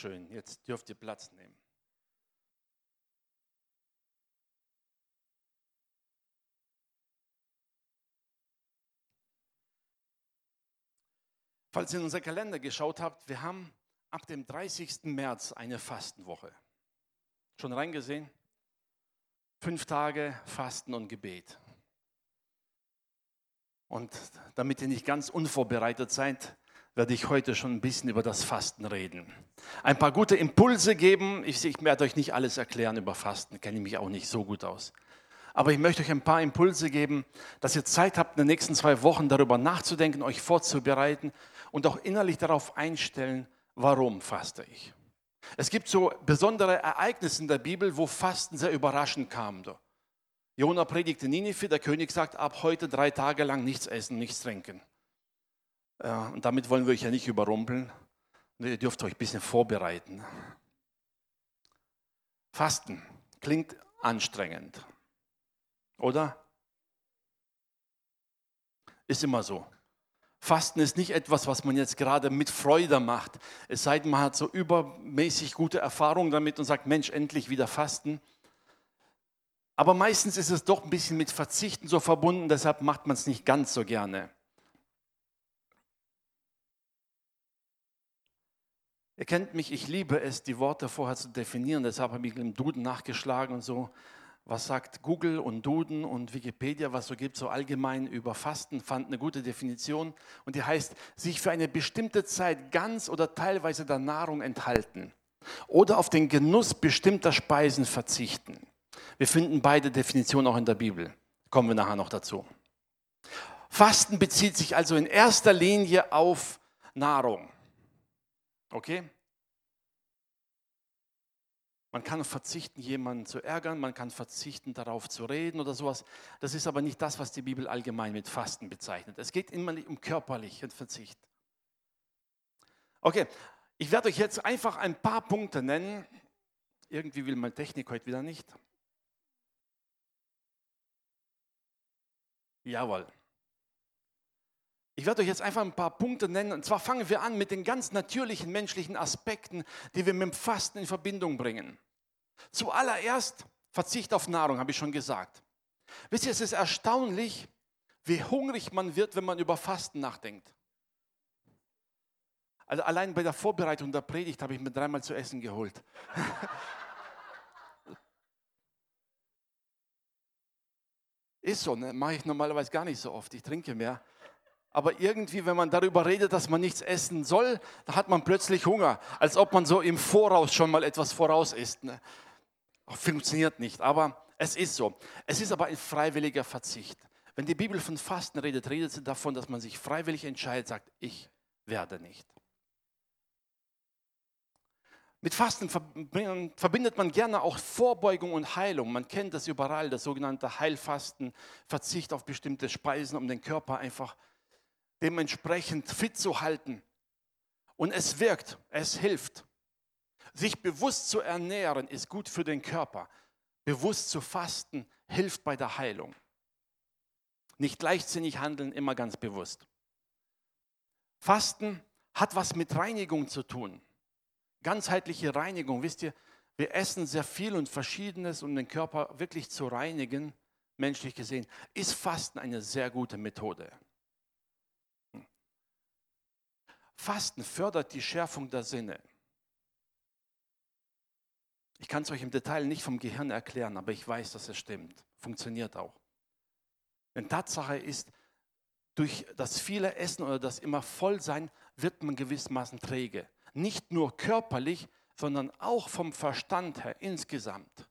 Schön, jetzt dürft ihr Platz nehmen. Falls ihr in unser Kalender geschaut habt, wir haben ab dem 30. März eine Fastenwoche. Schon reingesehen? Fünf Tage Fasten und Gebet. Und damit ihr nicht ganz unvorbereitet seid, werde ich heute schon ein bisschen über das Fasten reden. Ein paar gute Impulse geben. Ich, ich werde euch nicht alles erklären über Fasten, kenne ich mich auch nicht so gut aus. Aber ich möchte euch ein paar Impulse geben, dass ihr Zeit habt, in den nächsten zwei Wochen darüber nachzudenken, euch vorzubereiten und auch innerlich darauf einstellen, warum faste ich. Es gibt so besondere Ereignisse in der Bibel, wo Fasten sehr überraschend kam. Jona predigte Ninive, der König sagt, ab heute drei Tage lang nichts essen, nichts trinken. Und damit wollen wir euch ja nicht überrumpeln. Ihr dürft euch ein bisschen vorbereiten. Fasten klingt anstrengend, oder? Ist immer so. Fasten ist nicht etwas, was man jetzt gerade mit Freude macht. Es sei denn, man hat so übermäßig gute Erfahrungen damit und sagt, Mensch, endlich wieder fasten. Aber meistens ist es doch ein bisschen mit Verzichten so verbunden, deshalb macht man es nicht ganz so gerne. Ihr kennt mich, ich liebe es, die Worte vorher zu definieren, deshalb habe ich im Duden nachgeschlagen und so was sagt Google und Duden und Wikipedia, was so gibt, so allgemein über Fasten, fand eine gute Definition. Und die heißt, sich für eine bestimmte Zeit ganz oder teilweise der Nahrung enthalten oder auf den Genuss bestimmter Speisen verzichten. Wir finden beide Definitionen auch in der Bibel. Kommen wir nachher noch dazu. Fasten bezieht sich also in erster Linie auf Nahrung. Okay? Man kann verzichten, jemanden zu ärgern, man kann verzichten, darauf zu reden oder sowas. Das ist aber nicht das, was die Bibel allgemein mit Fasten bezeichnet. Es geht immer um körperlichen Verzicht. Okay, ich werde euch jetzt einfach ein paar Punkte nennen. Irgendwie will meine Technik heute wieder nicht. Jawohl. Ich werde euch jetzt einfach ein paar Punkte nennen. Und zwar fangen wir an mit den ganz natürlichen menschlichen Aspekten, die wir mit dem Fasten in Verbindung bringen. Zuallererst Verzicht auf Nahrung, habe ich schon gesagt. Wisst ihr, es ist erstaunlich, wie hungrig man wird, wenn man über Fasten nachdenkt. Also allein bei der Vorbereitung der Predigt habe ich mir dreimal zu essen geholt. Ist so, ne? mache ich normalerweise gar nicht so oft. Ich trinke mehr. Aber irgendwie, wenn man darüber redet, dass man nichts essen soll, da hat man plötzlich Hunger, als ob man so im Voraus schon mal etwas voraus isst. Ne? Funktioniert nicht, aber es ist so. Es ist aber ein freiwilliger Verzicht. Wenn die Bibel von Fasten redet, redet sie davon, dass man sich freiwillig entscheidet, sagt, ich werde nicht. Mit Fasten verbindet man gerne auch Vorbeugung und Heilung. Man kennt das überall, das sogenannte Heilfasten, Verzicht auf bestimmte Speisen, um den Körper einfach zu dementsprechend fit zu halten. Und es wirkt, es hilft. Sich bewusst zu ernähren ist gut für den Körper. Bewusst zu fasten hilft bei der Heilung. Nicht leichtsinnig handeln, immer ganz bewusst. Fasten hat was mit Reinigung zu tun. Ganzheitliche Reinigung. Wisst ihr, wir essen sehr viel und Verschiedenes, um den Körper wirklich zu reinigen, menschlich gesehen, ist Fasten eine sehr gute Methode. Fasten fördert die Schärfung der Sinne. Ich kann es euch im Detail nicht vom Gehirn erklären, aber ich weiß, dass es stimmt. Funktioniert auch. Denn Tatsache ist, durch das viele Essen oder das immer Vollsein wird man gewissermaßen träge. Nicht nur körperlich, sondern auch vom Verstand her insgesamt.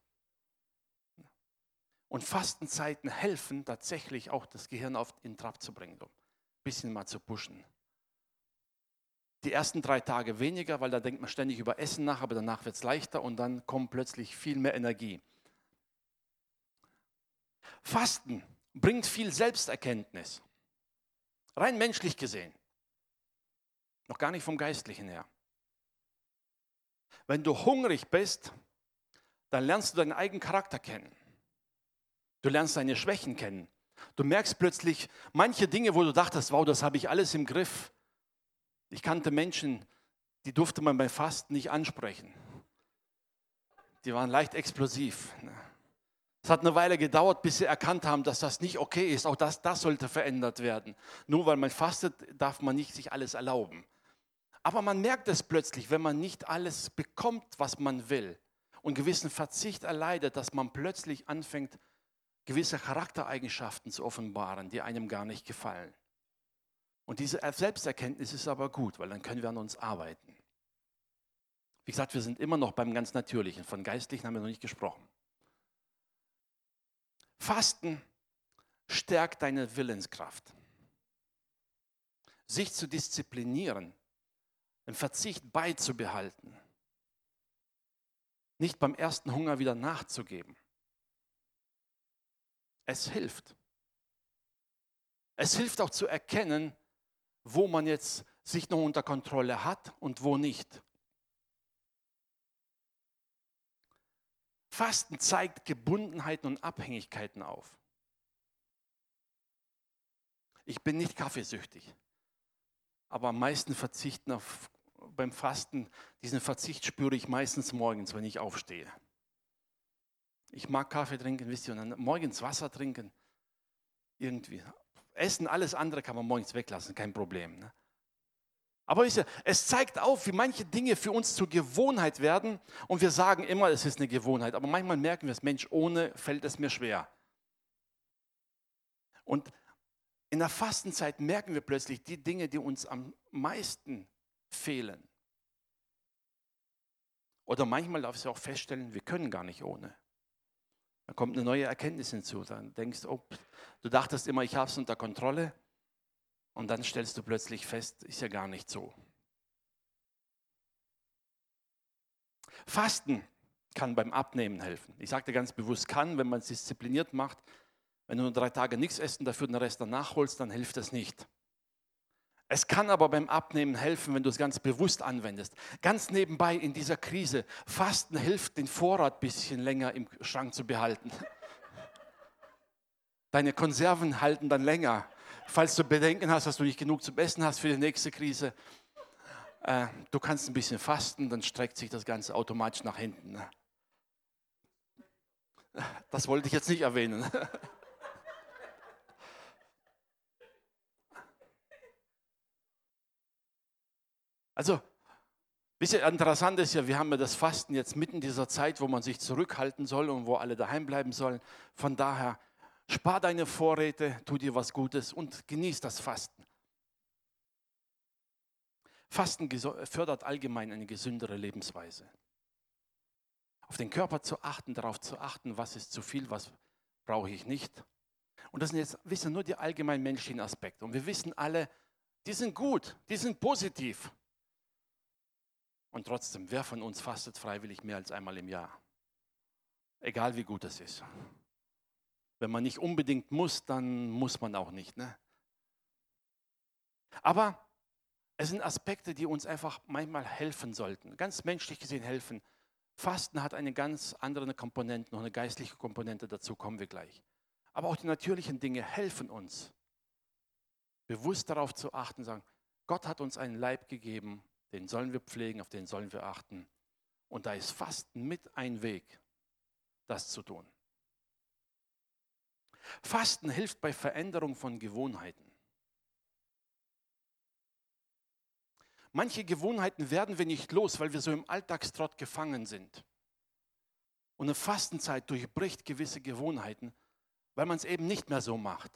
Und Fastenzeiten helfen tatsächlich auch das Gehirn auf in Trab zu bringen, ein bisschen mal zu pushen. Die ersten drei Tage weniger, weil da denkt man ständig über Essen nach, aber danach wird es leichter und dann kommt plötzlich viel mehr Energie. Fasten bringt viel Selbsterkenntnis, rein menschlich gesehen, noch gar nicht vom Geistlichen her. Wenn du hungrig bist, dann lernst du deinen eigenen Charakter kennen. Du lernst deine Schwächen kennen. Du merkst plötzlich manche Dinge, wo du dachtest, wow, das habe ich alles im Griff. Ich kannte Menschen, die durfte man beim Fasten nicht ansprechen. Die waren leicht explosiv. Ne? Es hat eine Weile gedauert, bis sie erkannt haben, dass das nicht okay ist. Auch das, das sollte verändert werden. Nur weil man fastet, darf man nicht sich alles erlauben. Aber man merkt es plötzlich, wenn man nicht alles bekommt, was man will und gewissen Verzicht erleidet, dass man plötzlich anfängt, gewisse Charaktereigenschaften zu offenbaren, die einem gar nicht gefallen. Und diese Selbsterkenntnis ist aber gut, weil dann können wir an uns arbeiten. Wie gesagt, wir sind immer noch beim ganz Natürlichen. Von Geistlichen haben wir noch nicht gesprochen. Fasten stärkt deine Willenskraft. Sich zu disziplinieren, den Verzicht beizubehalten, nicht beim ersten Hunger wieder nachzugeben. Es hilft. Es hilft auch zu erkennen, wo man jetzt sich noch unter Kontrolle hat und wo nicht. Fasten zeigt Gebundenheiten und Abhängigkeiten auf. Ich bin nicht kaffeesüchtig, aber am meisten verzichten auf, beim Fasten, diesen Verzicht spüre ich meistens morgens, wenn ich aufstehe. Ich mag Kaffee trinken, wisst ihr, und dann morgens Wasser trinken, irgendwie. Essen, alles andere kann man morgens weglassen, kein Problem. Ne? Aber es zeigt auf, wie manche Dinge für uns zur Gewohnheit werden und wir sagen immer, es ist eine Gewohnheit. Aber manchmal merken wir es, Mensch, ohne fällt es mir schwer. Und in der Fastenzeit merken wir plötzlich die Dinge, die uns am meisten fehlen. Oder manchmal darf du auch feststellen, wir können gar nicht ohne. Da kommt eine neue Erkenntnis hinzu. Dann denkst du, oh, du dachtest immer, ich habe es unter Kontrolle. Und dann stellst du plötzlich fest, ist ja gar nicht so. Fasten kann beim Abnehmen helfen. Ich sagte ganz bewusst kann, wenn man es diszipliniert macht. Wenn du nur drei Tage nichts essen, dafür den Rest dann nachholst, dann hilft das nicht. Es kann aber beim Abnehmen helfen, wenn du es ganz bewusst anwendest. Ganz nebenbei in dieser Krise, Fasten hilft, den Vorrat ein bisschen länger im Schrank zu behalten. Deine Konserven halten dann länger. Falls du Bedenken hast, dass du nicht genug zum Essen hast für die nächste Krise, äh, du kannst ein bisschen fasten, dann streckt sich das Ganze automatisch nach hinten. Ne? Das wollte ich jetzt nicht erwähnen. Also, ihr, interessant ist ja, wir haben ja das Fasten jetzt mitten in dieser Zeit, wo man sich zurückhalten soll und wo alle daheim bleiben sollen. Von daher, spar deine Vorräte, tu dir was Gutes und genieß das Fasten. Fasten fördert allgemein eine gesündere Lebensweise. Auf den Körper zu achten, darauf zu achten, was ist zu viel, was brauche ich nicht. Und das sind jetzt, wissen nur die allgemein menschlichen Aspekte. Und wir wissen alle, die sind gut, die sind positiv. Und trotzdem, wer von uns fastet freiwillig mehr als einmal im Jahr? Egal wie gut es ist. Wenn man nicht unbedingt muss, dann muss man auch nicht. Ne? Aber es sind Aspekte, die uns einfach manchmal helfen sollten, ganz menschlich gesehen helfen. Fasten hat eine ganz andere Komponente, noch eine geistliche Komponente, dazu kommen wir gleich. Aber auch die natürlichen Dinge helfen uns, bewusst darauf zu achten, sagen, Gott hat uns einen Leib gegeben, den sollen wir pflegen, auf den sollen wir achten. Und da ist Fasten mit ein Weg, das zu tun. Fasten hilft bei Veränderung von Gewohnheiten. Manche Gewohnheiten werden wir nicht los, weil wir so im Alltagstrott gefangen sind. Und eine Fastenzeit durchbricht gewisse Gewohnheiten, weil man es eben nicht mehr so macht.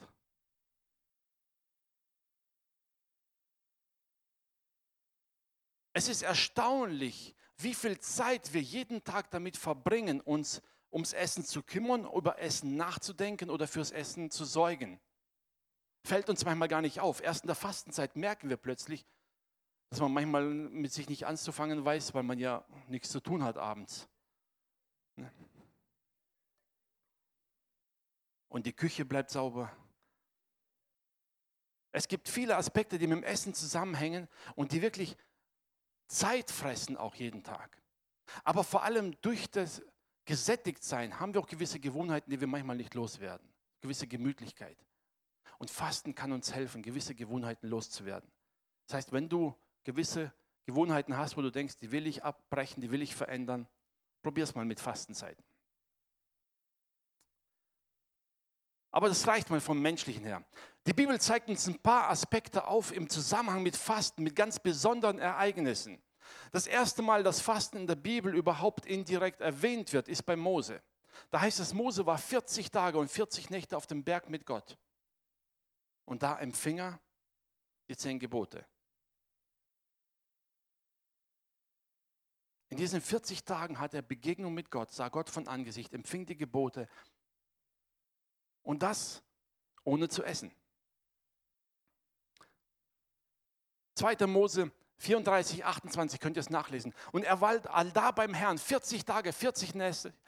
Es ist erstaunlich, wie viel Zeit wir jeden Tag damit verbringen, uns ums Essen zu kümmern, über Essen nachzudenken oder fürs Essen zu sorgen. Fällt uns manchmal gar nicht auf. Erst in der Fastenzeit merken wir plötzlich, dass man manchmal mit sich nicht anzufangen weiß, weil man ja nichts zu tun hat abends. Ne? Und die Küche bleibt sauber. Es gibt viele Aspekte, die mit dem Essen zusammenhängen und die wirklich Zeit fressen auch jeden Tag. Aber vor allem durch das Gesättigtsein haben wir auch gewisse Gewohnheiten, die wir manchmal nicht loswerden. Gewisse Gemütlichkeit. Und Fasten kann uns helfen, gewisse Gewohnheiten loszuwerden. Das heißt, wenn du gewisse Gewohnheiten hast, wo du denkst, die will ich abbrechen, die will ich verändern, probier es mal mit Fastenzeiten. Aber das reicht mal vom Menschlichen her. Die Bibel zeigt uns ein paar Aspekte auf im Zusammenhang mit Fasten, mit ganz besonderen Ereignissen. Das erste Mal, dass Fasten in der Bibel überhaupt indirekt erwähnt wird, ist bei Mose. Da heißt es, Mose war 40 Tage und 40 Nächte auf dem Berg mit Gott. Und da empfing er die zehn Gebote. In diesen 40 Tagen hat er Begegnung mit Gott, sah Gott von Angesicht, empfing die Gebote. Und das ohne zu essen. 2. Mose 34, 28 könnt ihr es nachlesen. Und er war da beim Herrn 40 Tage, 40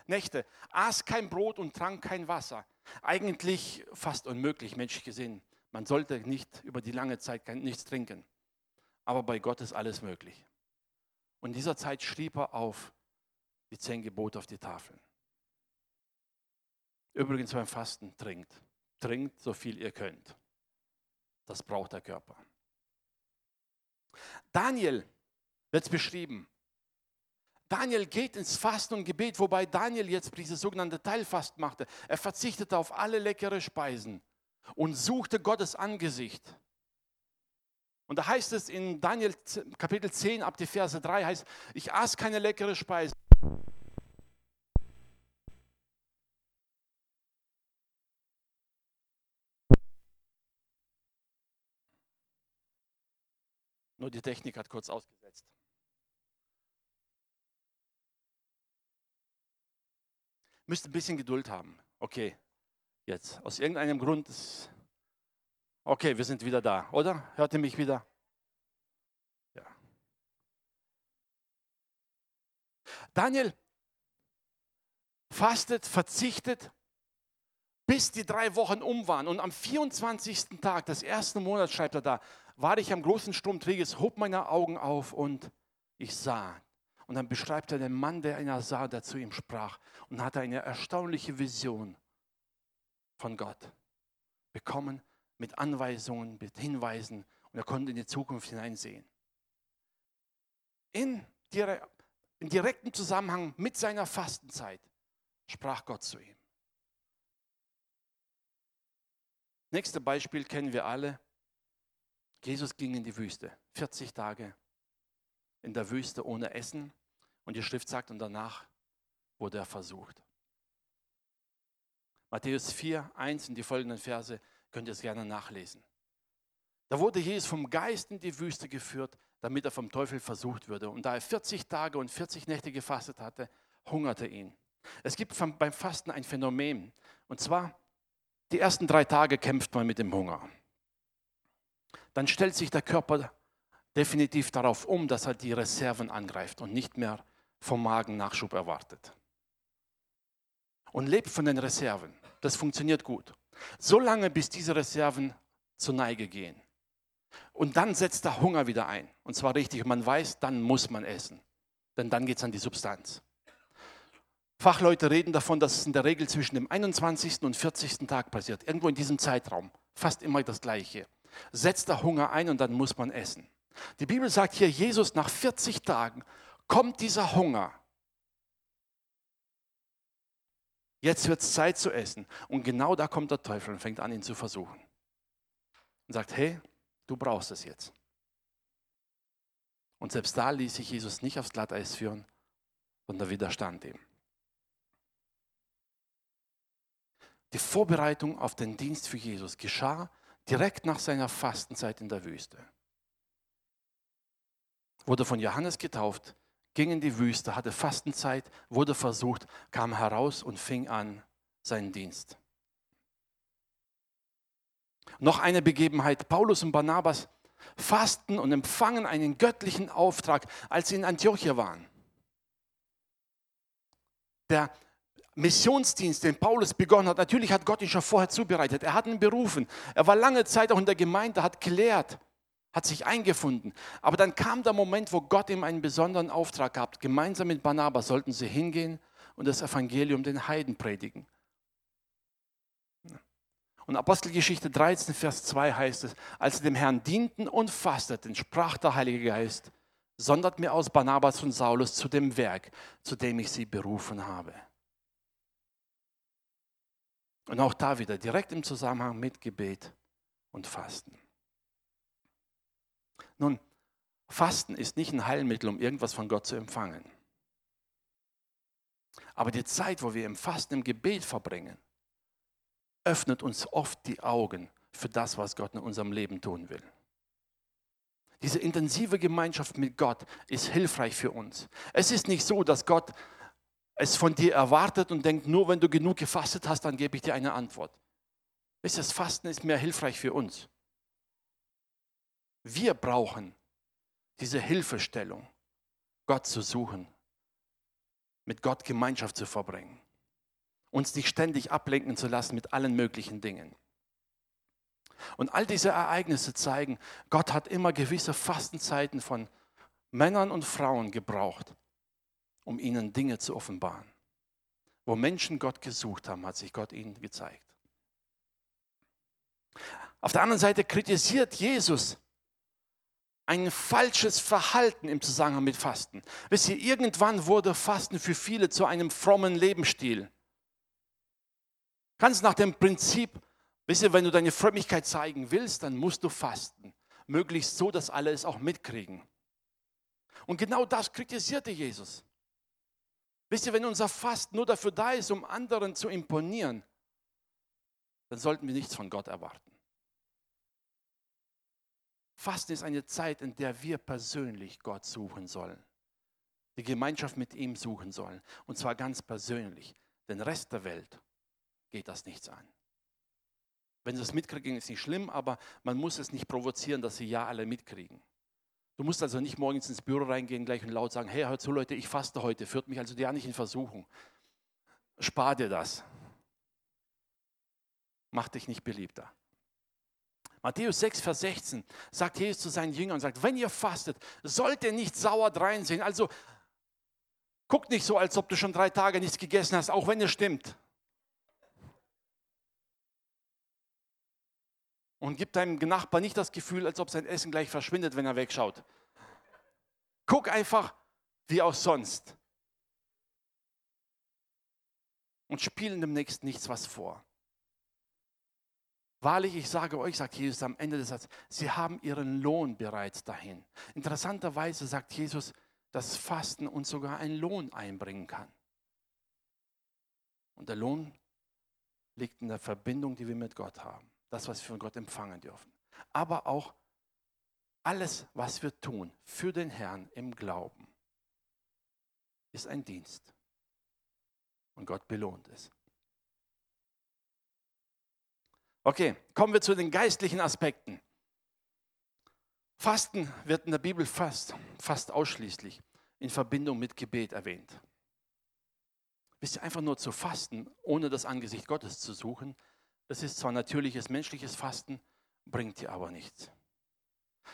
Nächte, aß kein Brot und trank kein Wasser. Eigentlich fast unmöglich, menschlich gesehen. Man sollte nicht über die lange Zeit nichts trinken. Aber bei Gott ist alles möglich. Und in dieser Zeit schrieb er auf die zehn Gebote auf die Tafeln. Übrigens beim Fasten trinkt. Trinkt so viel ihr könnt. Das braucht der Körper. Daniel wird beschrieben. Daniel geht ins Fasten und Gebet, wobei Daniel jetzt dieses sogenannte Teilfast machte. Er verzichtete auf alle leckere Speisen und suchte Gottes Angesicht. Und da heißt es in Daniel Kapitel 10 ab die Verse 3 heißt, ich aß keine leckere Speise. Nur die Technik hat kurz ausgesetzt. Müsst ein bisschen Geduld haben. Okay, jetzt. Aus irgendeinem Grund. Ist okay, wir sind wieder da, oder? Hört ihr mich wieder? Ja. Daniel fastet, verzichtet, bis die drei Wochen um waren. Und am 24. Tag des ersten Monats, schreibt er da, war ich am großen Sturm Träges, hob meine Augen auf und ich sah. Und dann beschreibt er den Mann, der einer sah, der zu ihm sprach und hatte eine erstaunliche Vision von Gott bekommen mit Anweisungen, mit Hinweisen und er konnte in die Zukunft hineinsehen. In, in direktem Zusammenhang mit seiner Fastenzeit sprach Gott zu ihm. Nächste Beispiel kennen wir alle. Jesus ging in die Wüste, 40 Tage in der Wüste ohne Essen. Und die Schrift sagt, und danach wurde er versucht. Matthäus 4, 1 und die folgenden Verse könnt ihr es gerne nachlesen. Da wurde Jesus vom Geist in die Wüste geführt, damit er vom Teufel versucht würde. Und da er 40 Tage und 40 Nächte gefastet hatte, hungerte ihn. Es gibt beim Fasten ein Phänomen. Und zwar, die ersten drei Tage kämpft man mit dem Hunger dann stellt sich der Körper definitiv darauf um, dass er die Reserven angreift und nicht mehr vom Magen Nachschub erwartet. Und lebt von den Reserven. Das funktioniert gut. Solange bis diese Reserven zur Neige gehen. Und dann setzt der Hunger wieder ein. Und zwar richtig. Man weiß, dann muss man essen. Denn dann geht es an die Substanz. Fachleute reden davon, dass es in der Regel zwischen dem 21. und 40. Tag passiert. Irgendwo in diesem Zeitraum. Fast immer das Gleiche setzt der Hunger ein und dann muss man essen. Die Bibel sagt hier, Jesus nach 40 Tagen kommt dieser Hunger. Jetzt wird es Zeit zu essen. Und genau da kommt der Teufel und fängt an, ihn zu versuchen. Und sagt, hey, du brauchst es jetzt. Und selbst da ließ sich Jesus nicht aufs Glatteis führen, sondern widerstand ihm. Die Vorbereitung auf den Dienst für Jesus geschah direkt nach seiner Fastenzeit in der Wüste. Wurde von Johannes getauft, ging in die Wüste, hatte Fastenzeit, wurde versucht, kam heraus und fing an seinen Dienst. Noch eine Begebenheit, Paulus und Barnabas fasten und empfangen einen göttlichen Auftrag, als sie in Antiochia waren. Der Missionsdienst, den Paulus begonnen hat, natürlich hat Gott ihn schon vorher zubereitet. Er hat ihn berufen. Er war lange Zeit auch in der Gemeinde, hat gelehrt, hat sich eingefunden. Aber dann kam der Moment, wo Gott ihm einen besonderen Auftrag gab. Gemeinsam mit Barnabas sollten sie hingehen und das Evangelium den Heiden predigen. Und Apostelgeschichte 13, Vers 2 heißt es, als sie dem Herrn dienten und fasteten, sprach der Heilige Geist, sondert mir aus Barnabas und Saulus zu dem Werk, zu dem ich sie berufen habe. Und auch da wieder direkt im Zusammenhang mit Gebet und Fasten. Nun, Fasten ist nicht ein Heilmittel, um irgendwas von Gott zu empfangen. Aber die Zeit, wo wir im Fasten, im Gebet verbringen, öffnet uns oft die Augen für das, was Gott in unserem Leben tun will. Diese intensive Gemeinschaft mit Gott ist hilfreich für uns. Es ist nicht so, dass Gott es von dir erwartet und denkt, nur wenn du genug gefastet hast, dann gebe ich dir eine Antwort. Das Fasten ist mehr hilfreich für uns. Wir brauchen diese Hilfestellung, Gott zu suchen, mit Gott Gemeinschaft zu verbringen, uns nicht ständig ablenken zu lassen mit allen möglichen Dingen. Und all diese Ereignisse zeigen, Gott hat immer gewisse Fastenzeiten von Männern und Frauen gebraucht, um ihnen Dinge zu offenbaren. Wo Menschen Gott gesucht haben, hat sich Gott ihnen gezeigt. Auf der anderen Seite kritisiert Jesus ein falsches Verhalten im Zusammenhang mit Fasten. Wisst ihr, irgendwann wurde Fasten für viele zu einem frommen Lebensstil. Ganz nach dem Prinzip, wisst ihr, wenn du deine Frömmigkeit zeigen willst, dann musst du fasten. Möglichst so, dass alle es auch mitkriegen. Und genau das kritisierte Jesus. Wisst ihr, wenn unser Fasten nur dafür da ist, um anderen zu imponieren, dann sollten wir nichts von Gott erwarten. Fasten ist eine Zeit, in der wir persönlich Gott suchen sollen. Die Gemeinschaft mit ihm suchen sollen. Und zwar ganz persönlich. Den Rest der Welt geht das nichts an. Wenn sie es mitkriegen, ist nicht schlimm, aber man muss es nicht provozieren, dass sie ja alle mitkriegen. Du musst also nicht morgens ins Büro reingehen, gleich und laut sagen, hey, hör zu Leute, ich faste heute, führt mich also ja nicht in Versuchung. Spar dir das. Mach dich nicht beliebter. Matthäus 6, Vers 16 sagt Jesus zu seinen Jüngern sagt, wenn ihr fastet, sollt ihr nicht sauer dreinsehen. Also guck nicht so, als ob du schon drei Tage nichts gegessen hast, auch wenn es stimmt. Und gib deinem Nachbar nicht das Gefühl, als ob sein Essen gleich verschwindet, wenn er wegschaut. Guck einfach wie auch sonst. Und spielen dem Nächsten nichts was vor. Wahrlich, ich sage euch, sagt Jesus am Ende des Satzes, sie haben ihren Lohn bereits dahin. Interessanterweise sagt Jesus, dass Fasten uns sogar einen Lohn einbringen kann. Und der Lohn liegt in der Verbindung, die wir mit Gott haben. Das, was wir von Gott empfangen dürfen. Aber auch alles, was wir tun für den Herrn im Glauben, ist ein Dienst. Und Gott belohnt es. Okay, kommen wir zu den geistlichen Aspekten. Fasten wird in der Bibel fast, fast ausschließlich in Verbindung mit Gebet erwähnt. Wisst ihr, einfach nur zu fasten, ohne das Angesicht Gottes zu suchen, das ist zwar natürliches menschliches Fasten, bringt dir aber nichts.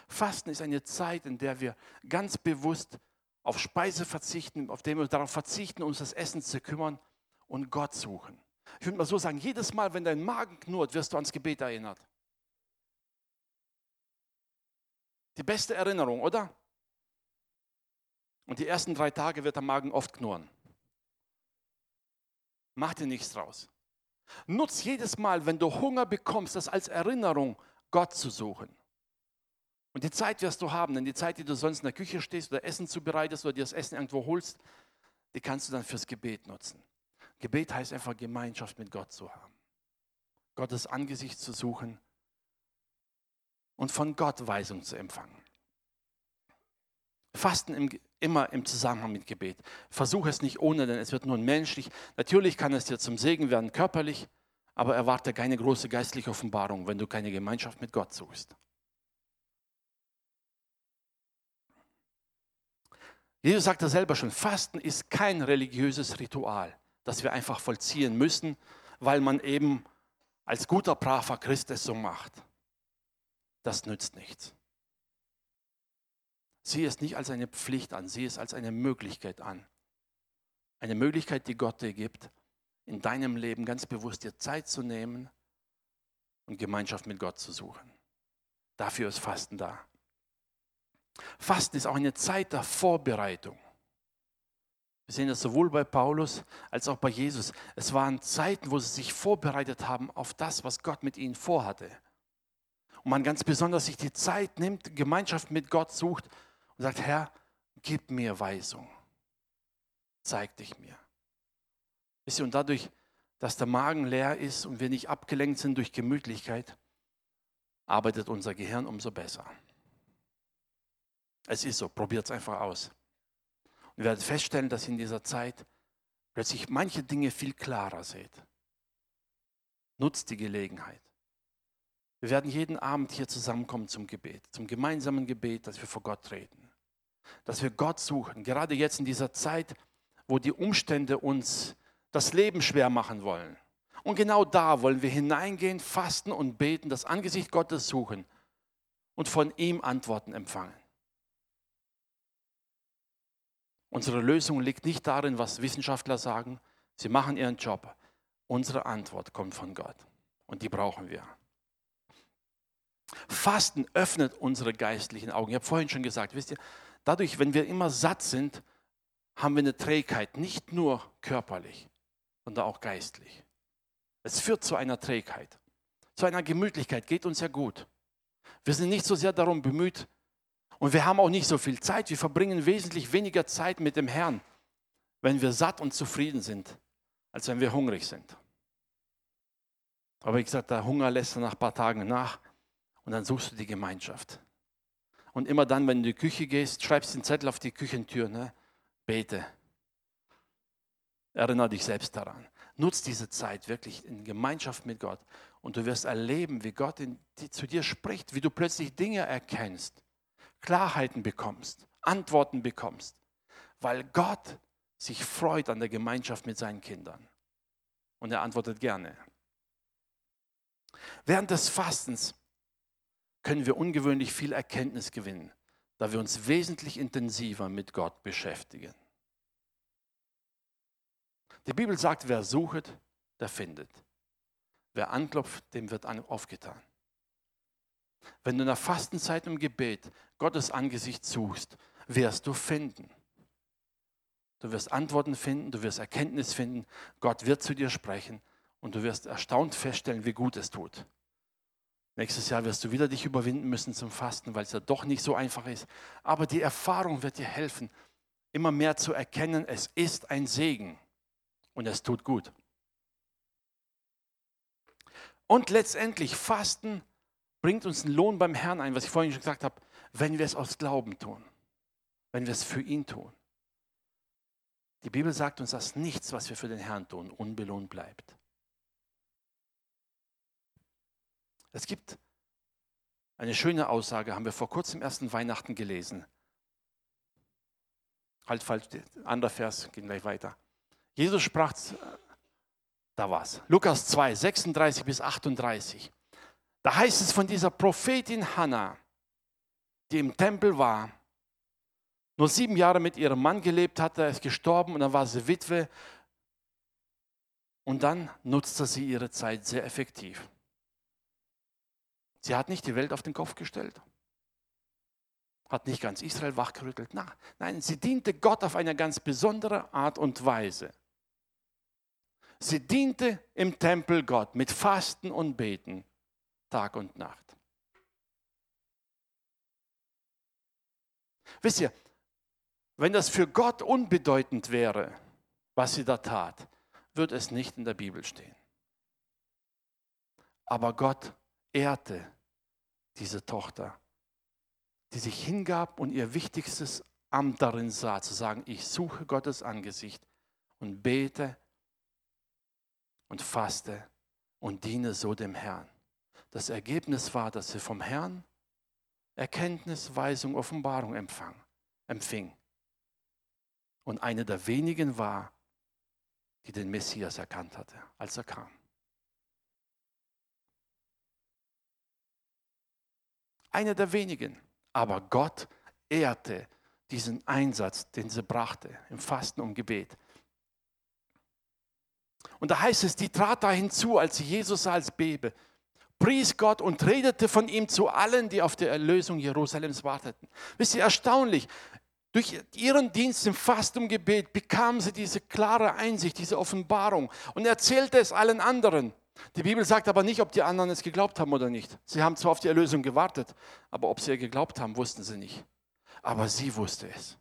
Fasten ist eine Zeit, in der wir ganz bewusst auf Speise verzichten, auf dem wir darauf verzichten, uns das Essen zu kümmern und Gott suchen. Ich würde mal so sagen, jedes Mal, wenn dein Magen knurrt, wirst du ans Gebet erinnert. Die beste Erinnerung, oder? Und die ersten drei Tage wird der Magen oft knurren. Mach dir nichts draus. Nutz jedes Mal, wenn du Hunger bekommst, das als Erinnerung, Gott zu suchen. Und die Zeit wirst du haben, denn die Zeit, die du sonst in der Küche stehst oder Essen zubereitest oder dir das Essen irgendwo holst, die kannst du dann fürs Gebet nutzen. Gebet heißt einfach Gemeinschaft mit Gott zu haben. Gottes Angesicht zu suchen und von Gott Weisung zu empfangen. Fasten im, immer im Zusammenhang mit Gebet. Versuche es nicht ohne, denn es wird nun menschlich. Natürlich kann es dir zum Segen werden, körperlich, aber erwarte keine große geistliche Offenbarung, wenn du keine Gemeinschaft mit Gott suchst. Jesus sagte selber schon, Fasten ist kein religiöses Ritual das wir einfach vollziehen müssen, weil man eben als guter, braver Christ es so macht. Das nützt nichts. Sieh es nicht als eine Pflicht an, sieh es als eine Möglichkeit an. Eine Möglichkeit, die Gott dir gibt, in deinem Leben ganz bewusst dir Zeit zu nehmen und Gemeinschaft mit Gott zu suchen. Dafür ist Fasten da. Fasten ist auch eine Zeit der Vorbereitung. Wir sehen das sowohl bei Paulus als auch bei Jesus. Es waren Zeiten, wo sie sich vorbereitet haben auf das, was Gott mit ihnen vorhatte. Und man ganz besonders sich die Zeit nimmt, Gemeinschaft mit Gott sucht und sagt, Herr, gib mir Weisung. Zeig dich mir. Und dadurch, dass der Magen leer ist und wir nicht abgelenkt sind durch Gemütlichkeit, arbeitet unser Gehirn umso besser. Es ist so, probiert es einfach aus. Und werdet feststellen, dass ihr in dieser Zeit plötzlich manche Dinge viel klarer seht. Nutzt die Gelegenheit. Wir werden jeden Abend hier zusammenkommen zum Gebet, zum gemeinsamen Gebet, dass wir vor Gott treten. Dass wir Gott suchen, gerade jetzt in dieser Zeit, wo die Umstände uns das Leben schwer machen wollen. Und genau da wollen wir hineingehen, fasten und beten, das Angesicht Gottes suchen und von ihm Antworten empfangen. Unsere Lösung liegt nicht darin, was Wissenschaftler sagen. Sie machen ihren Job. Unsere Antwort kommt von Gott und die brauchen wir. Fasten öffnet unsere geistlichen Augen. Ich habe vorhin schon gesagt, wisst ihr, dadurch, wenn wir immer satt sind, haben wir eine Trägheit, nicht nur körperlich, sondern auch geistlich. Es führt zu einer Trägheit, zu einer Gemütlichkeit, geht uns ja gut. Wir sind nicht so sehr darum bemüht, und wir haben auch nicht so viel Zeit. Wir verbringen wesentlich weniger Zeit mit dem Herrn, wenn wir satt und zufrieden sind, als wenn wir hungrig sind. Aber wie gesagt, der Hunger lässt nach ein paar Tagen nach und dann suchst du die Gemeinschaft. Und immer dann, wenn du in die Küche gehst, schreibst den Zettel auf die Küchentür, ne? bete. Erinnere dich selbst daran. Nutz diese Zeit wirklich in Gemeinschaft mit Gott und du wirst erleben, wie Gott in, zu dir spricht, wie du plötzlich Dinge erkennst Klarheiten bekommst, Antworten bekommst, weil Gott sich freut an der Gemeinschaft mit seinen Kindern. Und er antwortet gerne. Während des Fastens können wir ungewöhnlich viel Erkenntnis gewinnen, da wir uns wesentlich intensiver mit Gott beschäftigen. Die Bibel sagt, wer sucht, der findet. Wer anklopft, dem wird aufgetan. Wenn du in der Fastenzeit im Gebet Gottes Angesicht suchst, wirst du finden. Du wirst Antworten finden, du wirst Erkenntnis finden, Gott wird zu dir sprechen und du wirst erstaunt feststellen, wie gut es tut. Nächstes Jahr wirst du wieder dich überwinden müssen zum Fasten, weil es ja doch nicht so einfach ist. Aber die Erfahrung wird dir helfen, immer mehr zu erkennen, es ist ein Segen und es tut gut. Und letztendlich Fasten bringt uns einen Lohn beim Herrn ein, was ich vorhin schon gesagt habe, wenn wir es aus Glauben tun, wenn wir es für ihn tun. Die Bibel sagt uns, dass nichts, was wir für den Herrn tun, unbelohnt bleibt. Es gibt eine schöne Aussage, haben wir vor kurzem ersten Weihnachten gelesen. Halt falsch, anderer Vers, gehen gleich weiter. Jesus sprach, da war es, Lukas 2, 36 bis 38. Da heißt es von dieser Prophetin Hannah, die im Tempel war, nur sieben Jahre mit ihrem Mann gelebt hatte, er ist gestorben und dann war sie Witwe. Und dann nutzte sie ihre Zeit sehr effektiv. Sie hat nicht die Welt auf den Kopf gestellt, hat nicht ganz Israel wachgerüttelt. Nein, sie diente Gott auf eine ganz besondere Art und Weise. Sie diente im Tempel Gott mit Fasten und Beten. Tag und Nacht. Wisst ihr, wenn das für Gott unbedeutend wäre, was sie da tat, würde es nicht in der Bibel stehen. Aber Gott ehrte diese Tochter, die sich hingab und ihr wichtigstes Amt darin sah, zu sagen, ich suche Gottes Angesicht und bete und faste und diene so dem Herrn. Das Ergebnis war, dass sie vom Herrn Erkenntnis, Weisung, Offenbarung empfang, empfing. Und eine der wenigen war, die den Messias erkannt hatte, als er kam. Eine der wenigen. Aber Gott ehrte diesen Einsatz, den sie brachte im Fasten und Gebet. Und da heißt es, die trat da hinzu, als sie Jesus sah als Baby pries Gott und redete von ihm zu allen, die auf die Erlösung Jerusalems warteten. Wisst ihr, erstaunlich, durch ihren Dienst im Fasten und Gebet bekamen sie diese klare Einsicht, diese Offenbarung und erzählte es allen anderen. Die Bibel sagt aber nicht, ob die anderen es geglaubt haben oder nicht. Sie haben zwar auf die Erlösung gewartet, aber ob sie ihr geglaubt haben, wussten sie nicht. Aber sie wusste es.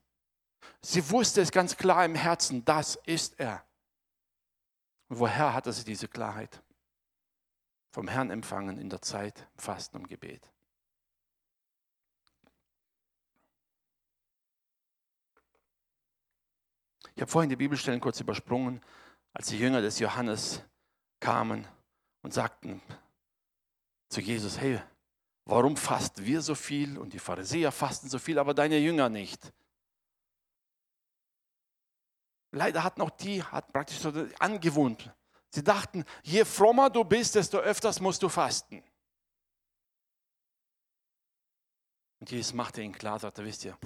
Sie wusste es ganz klar im Herzen, das ist er. Und woher hatte sie diese Klarheit? Vom Herrn empfangen in der Zeit, im Fasten und Gebet. Ich habe vorhin die Bibelstellen kurz übersprungen, als die Jünger des Johannes kamen und sagten zu Jesus, hey, warum fasten wir so viel und die Pharisäer fasten so viel, aber deine Jünger nicht? Leider hatten auch die, hat praktisch so angewohnt. Sie dachten, je frommer du bist, desto öfters musst du fasten. Und Jesus machte ihnen klar, sagte, wisst ihr,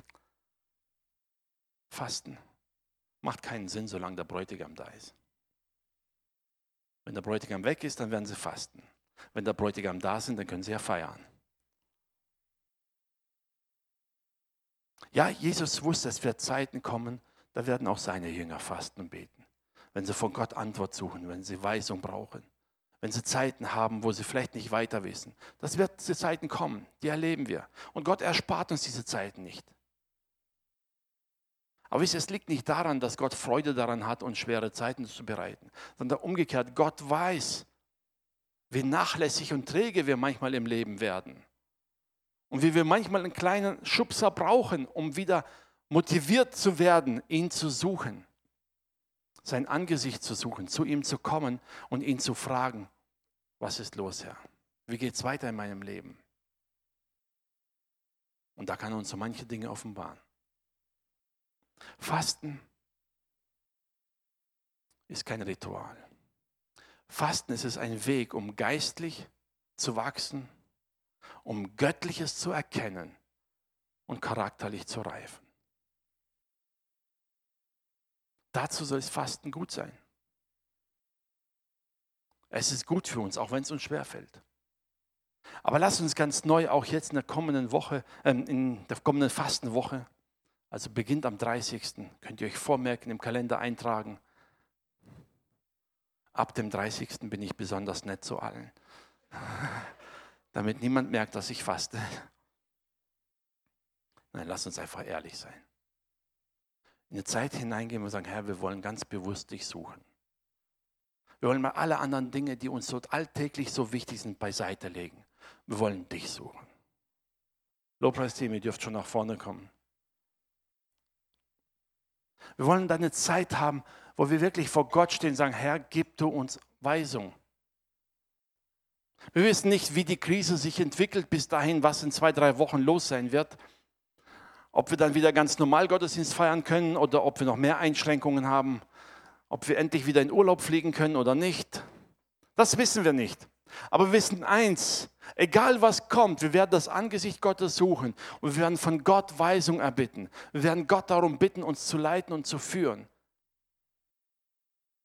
Fasten macht keinen Sinn, solange der Bräutigam da ist. Wenn der Bräutigam weg ist, dann werden sie fasten. Wenn der Bräutigam da ist, dann können sie ja feiern. Ja, Jesus wusste, es wird Zeiten kommen, da werden auch seine Jünger fasten und beten. Wenn sie von Gott Antwort suchen, wenn sie Weisung brauchen, wenn sie Zeiten haben, wo sie vielleicht nicht weiter wissen. Das wird diese Zeiten kommen, die erleben wir. Und Gott erspart uns diese Zeiten nicht. Aber es liegt nicht daran, dass Gott Freude daran hat, uns schwere Zeiten zu bereiten, sondern umgekehrt, Gott weiß, wie nachlässig und träge wir manchmal im Leben werden. Und wie wir manchmal einen kleinen Schubser brauchen, um wieder motiviert zu werden, ihn zu suchen, sein Angesicht zu suchen, zu ihm zu kommen und ihn zu fragen, was ist los, Herr? Wie geht es weiter in meinem Leben? Und da kann er uns so manche Dinge offenbaren. Fasten ist kein Ritual. Fasten ist es ein Weg, um geistlich zu wachsen, um Göttliches zu erkennen und charakterlich zu reifen. Dazu soll es Fasten gut sein. Es ist gut für uns, auch wenn es uns schwerfällt. Aber lasst uns ganz neu auch jetzt in der kommenden Woche, äh, in der kommenden Fastenwoche, also beginnt am 30. Könnt ihr euch vormerken, im Kalender eintragen. Ab dem 30. bin ich besonders nett zu allen. Damit niemand merkt, dass ich faste. Nein, lass uns einfach ehrlich sein. In eine Zeit hineingehen und sagen, Herr, wir wollen ganz bewusst dich suchen. Wir wollen mal alle anderen Dinge, die uns so alltäglich so wichtig sind, beiseite legen. Wir wollen dich suchen. Lobpreisteam, ihr dürft schon nach vorne kommen. Wir wollen dann eine Zeit haben, wo wir wirklich vor Gott stehen und sagen, Herr, gib du uns Weisung. Wir wissen nicht, wie die Krise sich entwickelt bis dahin, was in zwei, drei Wochen los sein wird. Ob wir dann wieder ganz normal Gottesdienst feiern können oder ob wir noch mehr Einschränkungen haben. Ob wir endlich wieder in Urlaub fliegen können oder nicht. Das wissen wir nicht. Aber wir wissen eins, egal was kommt, wir werden das Angesicht Gottes suchen und wir werden von Gott Weisung erbitten. Wir werden Gott darum bitten, uns zu leiten und zu führen.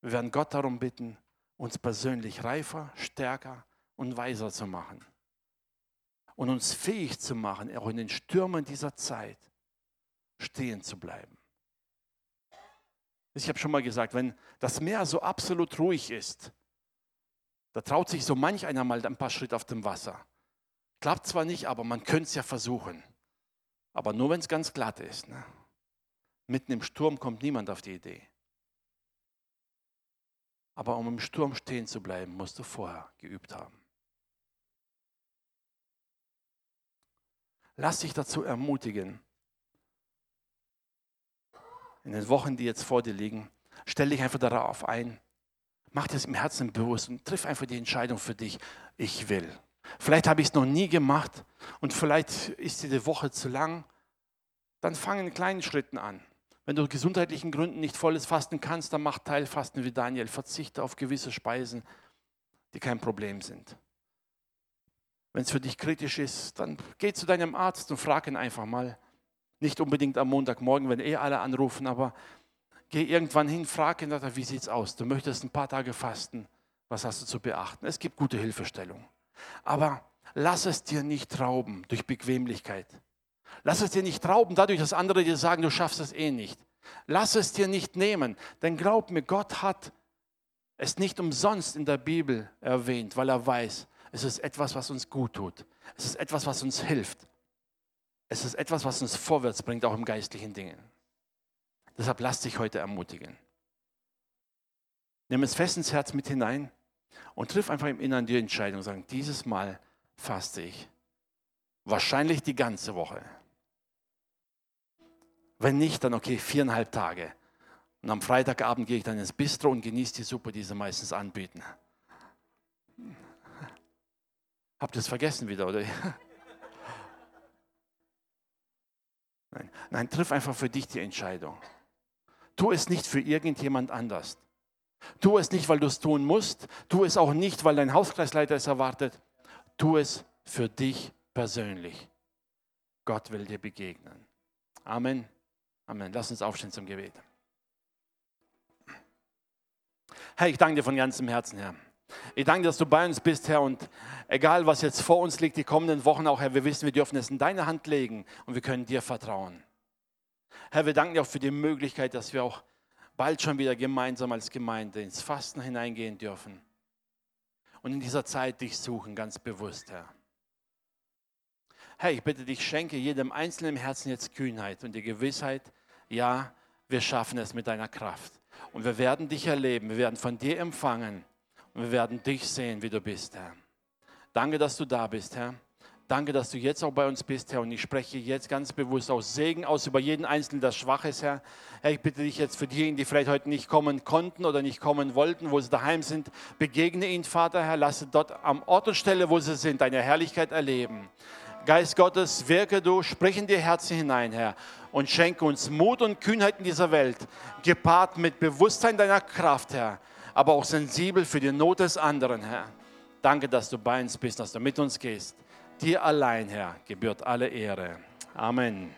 Wir werden Gott darum bitten, uns persönlich reifer, stärker und weiser zu machen. Und uns fähig zu machen, auch in den Stürmen dieser Zeit stehen zu bleiben. Ich habe schon mal gesagt, wenn das Meer so absolut ruhig ist, da traut sich so manch einer mal ein paar Schritte auf dem Wasser. Klappt zwar nicht, aber man könnte es ja versuchen. Aber nur wenn es ganz glatt ist. Ne? Mitten im Sturm kommt niemand auf die Idee. Aber um im Sturm stehen zu bleiben, musst du vorher geübt haben. Lass dich dazu ermutigen, in den Wochen, die jetzt vor dir liegen, stell dich einfach darauf ein, Mach das im Herzen bewusst und triff einfach die Entscheidung für dich. Ich will. Vielleicht habe ich es noch nie gemacht und vielleicht ist diese Woche zu lang. Dann fang in kleinen Schritten an. Wenn du aus gesundheitlichen Gründen nicht volles Fasten kannst, dann mach Teilfasten wie Daniel. Verzichte auf gewisse Speisen, die kein Problem sind. Wenn es für dich kritisch ist, dann geh zu deinem Arzt und frag ihn einfach mal. Nicht unbedingt am Montagmorgen, wenn eh alle anrufen, aber geh irgendwann hin, frag ihn, wie sieht es aus? Du möchtest ein paar Tage fasten. Was hast du zu beachten? Es gibt gute Hilfestellung. Aber lass es dir nicht rauben durch Bequemlichkeit. Lass es dir nicht rauben dadurch, dass andere dir sagen, du schaffst es eh nicht. Lass es dir nicht nehmen, denn glaub mir, Gott hat es nicht umsonst in der Bibel erwähnt, weil er weiß, es ist etwas, was uns gut tut. Es ist etwas, was uns hilft. Es ist etwas, was uns vorwärts bringt, auch im geistlichen Dingen. Deshalb lass dich heute ermutigen. Nimm es fest ins Herz mit hinein und triff einfach im Inneren die Entscheidung, sagen, dieses Mal faste ich. Wahrscheinlich die ganze Woche. Wenn nicht, dann okay, viereinhalb Tage. Und am Freitagabend gehe ich dann ins Bistro und genieße die Suppe, die sie meistens anbieten. Habt ihr es vergessen wieder, oder? Nein, nein, triff einfach für dich die Entscheidung. Tu es nicht für irgendjemand anders. Tu es nicht, weil du es tun musst. Tu es auch nicht, weil dein Hauskreisleiter es erwartet. Tu es für dich persönlich. Gott will dir begegnen. Amen. Amen. Lass uns aufstehen zum Gebet. Herr, ich danke dir von ganzem Herzen, Herr. Ich danke dir, dass du bei uns bist, Herr. Und egal, was jetzt vor uns liegt, die kommenden Wochen auch, Herr, wir wissen, wir dürfen es in deine Hand legen und wir können dir vertrauen. Herr, wir danken dir auch für die Möglichkeit, dass wir auch bald schon wieder gemeinsam als Gemeinde ins Fasten hineingehen dürfen. Und in dieser Zeit dich suchen, ganz bewusst, Herr. Herr, ich bitte dich, schenke jedem Einzelnen im Herzen jetzt Kühnheit und die Gewissheit, ja, wir schaffen es mit deiner Kraft. Und wir werden dich erleben, wir werden von dir empfangen und wir werden dich sehen, wie du bist, Herr. Danke, dass du da bist, Herr. Danke, dass du jetzt auch bei uns bist, Herr. Und ich spreche jetzt ganz bewusst aus Segen aus über jeden Einzelnen, der schwach ist, Herr. Herr, ich bitte dich jetzt für diejenigen, die vielleicht heute nicht kommen konnten oder nicht kommen wollten, wo sie daheim sind, begegne ihnen, Vater, Herr. Lasse dort am Ort und Stelle, wo sie sind, deine Herrlichkeit erleben. Geist Gottes, wirke du, sprich in die Herzen hinein, Herr, und schenke uns Mut und Kühnheit in dieser Welt, gepaart mit Bewusstsein deiner Kraft, Herr, aber auch sensibel für die Not des anderen, Herr. Danke, dass du bei uns bist, dass du mit uns gehst. Dir allein, Herr, gebührt alle Ehre. Amen.